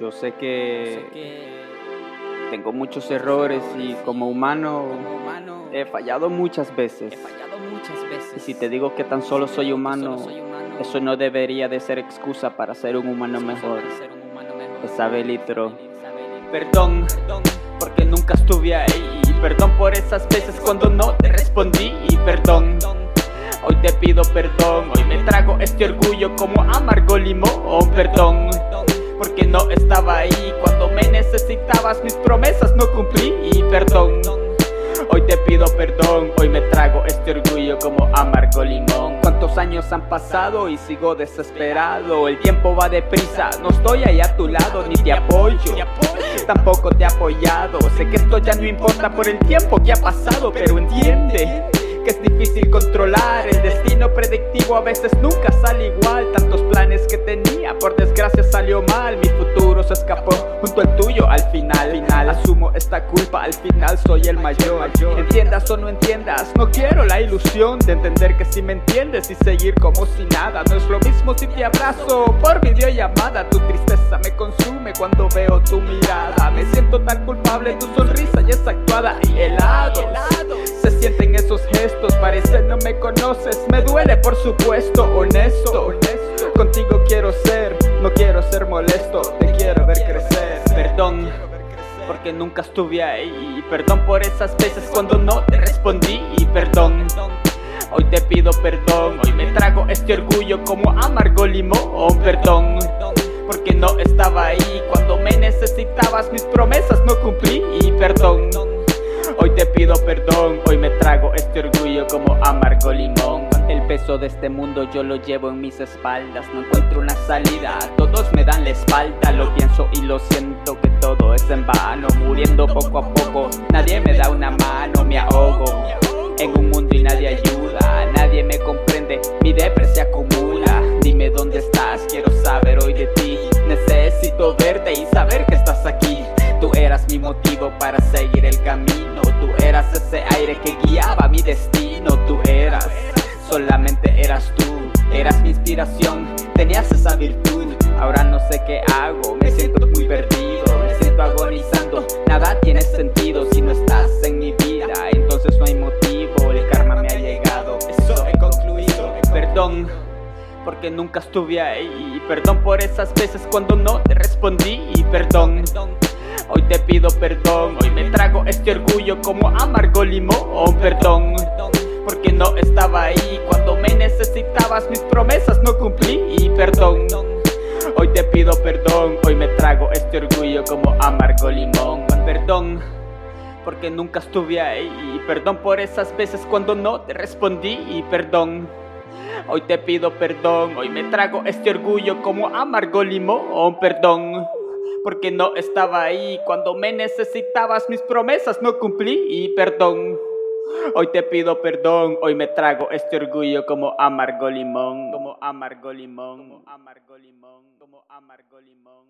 Yo sé que tengo muchos errores y como humano he fallado muchas veces. Y si te digo que tan solo soy humano, eso no debería de ser excusa para ser un humano mejor. litro. Perdón, porque nunca estuve ahí. Perdón por esas veces cuando no te respondí. Y perdón, hoy te pido perdón. Hoy me trago este orgullo como amargo limón. Perdón porque no estaba ahí cuando me necesitabas, mis promesas no cumplí y perdón. Hoy te pido perdón, hoy me trago este orgullo como amargo limón. Cuántos años han pasado y sigo desesperado. El tiempo va deprisa, no estoy ahí a tu lado ni te apoyo. Tampoco te he apoyado. Sé que esto ya no importa por el tiempo que ha pasado, pero entiende que es difícil controlar El destino predictivo a veces nunca sale igual Tantos planes que tenía, por desgracia salió mal se escapó junto al tuyo al final, final. Asumo esta culpa, al final soy el mayor. Entiendas o no entiendas, no quiero la ilusión De entender que si me entiendes y seguir como si nada No es lo mismo si te abrazo por videollamada. Tu tristeza me consume cuando veo tu mirada. Me siento tan culpable, tu sonrisa ya es actuada y helado. Se sienten esos gestos Parece no me conoces, me duele por supuesto, honesto, honesto. Contigo quiero ser, no quiero ser molesto, te quiero ver crecer. Perdón, porque nunca estuve ahí. Perdón por esas veces cuando no te respondí. Perdón, hoy te pido perdón. Hoy me trago este orgullo como amargo limón. Perdón, porque no estaba ahí cuando me necesitabas. Mis promesas no cumplí. Perdón. Hoy te pido perdón, hoy me trago este orgullo como amargo limón. El peso de este mundo yo lo llevo en mis espaldas, no encuentro una salida, todos me dan la espalda, lo pienso y lo siento que todo es en vano, muriendo poco a poco, nadie me da una mano, me ahogo en un mundo y nadie ayuda, nadie me comprende, mi depresión acumula, dime dónde estás, quiero saber hoy de ti, necesito verte y saber que estás aquí. Tú eras mi motivo para seguir el camino. Tú eras ese aire que guiaba mi destino. Tú eras, solamente eras tú Eras mi inspiración, tenías esa virtud. Ahora no sé qué hago, me siento muy perdido Me siento agonizando, nada tiene sentido Si no estás en mi vida, entonces no hay motivo El karma me ha llegado, eso he concluido. Perdón porque nunca estuve ahí. Perdón por esas veces cuando no te respondí. Perdón Hoy te pido perdón, hoy me trago este orgullo como amargo limón, perdón. No cumplí y perdón. Hoy te pido perdón, hoy me trago este orgullo como amargo limón, perdón. Porque nunca estuve ahí, perdón por esas veces cuando no te respondí y perdón. Hoy te pido perdón, hoy me trago este orgullo como amargo limón, perdón porque no estaba ahí cuando me necesitabas, mis promesas no cumplí y perdón. Hoy te pido perdón, hoy me trago este orgullo como amargo limón, como amargo limón, como amargo limón, como amargo limón.